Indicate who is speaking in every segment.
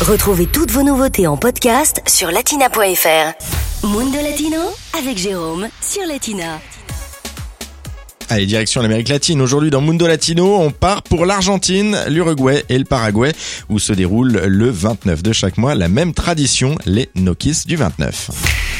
Speaker 1: Retrouvez toutes vos nouveautés en podcast sur latina.fr. Mundo Latino avec Jérôme sur Latina.
Speaker 2: Allez, direction l'Amérique latine. Aujourd'hui, dans Mundo Latino, on part pour l'Argentine, l'Uruguay et le Paraguay, où se déroule le 29 de chaque mois la même tradition, les Nokis du 29.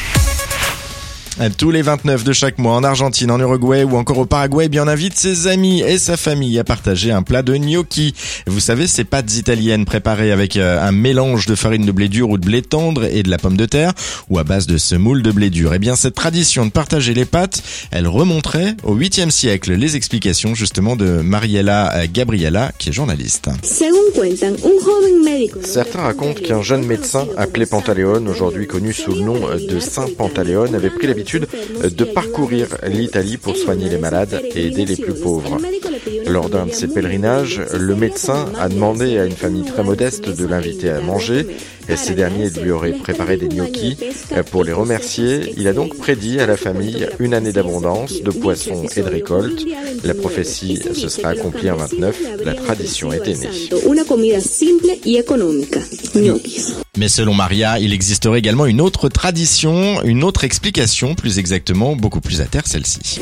Speaker 2: Tous les 29 de chaque mois en Argentine, en Uruguay ou encore au Paraguay, bien on invite ses amis et sa famille à partager un plat de gnocchi. Vous savez, ces pâtes italiennes préparées avec euh, un mélange de farine de blé dur ou de blé tendre et de la pomme de terre ou à base de semoule de blé dur. Eh bien cette tradition de partager les pâtes, elle remonterait au 8e siècle. Les explications justement de Mariella Gabriella qui est journaliste.
Speaker 3: Certains racontent qu'un jeune médecin appelé Pantaleone, aujourd'hui connu sous le nom de Saint Pantaleone, avait pris l'habitude de parcourir l'Italie pour soigner les malades et aider les plus pauvres. Lors d'un de ses pèlerinages, le médecin a demandé à une famille très modeste de l'inviter à manger ces derniers lui auraient préparé des gnocchis. Pour les remercier, il a donc prédit à la famille une année d'abondance, de poissons et de récoltes. La prophétie se sera accomplie en 29, la tradition était née.
Speaker 2: Mais selon Maria, il existerait également une autre tradition, une autre explication, plus exactement, beaucoup plus à terre celle-ci.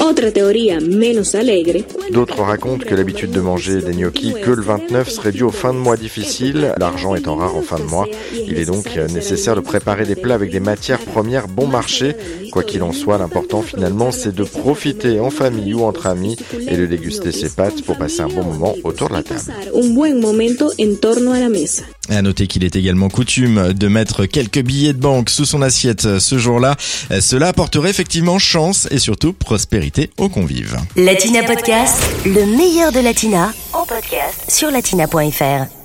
Speaker 3: D'autres racontent que l'habitude de manger des gnocchis que le 29 serait due aux fins de mois difficiles, l'argent étant rare en fin de mois. Il est donc nécessaire de préparer des plats avec des matières premières bon marché. Quoi qu'il en soit, l'important finalement, c'est de profiter en famille ou entre amis et de déguster ses pâtes pour passer un bon moment autour de la table.
Speaker 2: Et à noter qu'il est également coutume de mettre quelques billets de banque sous son assiette ce jour-là. Cela apporterait effectivement chance et surtout prospérité aux convives.
Speaker 1: Latina Podcast, le meilleur de Latina, en podcast sur latina.fr.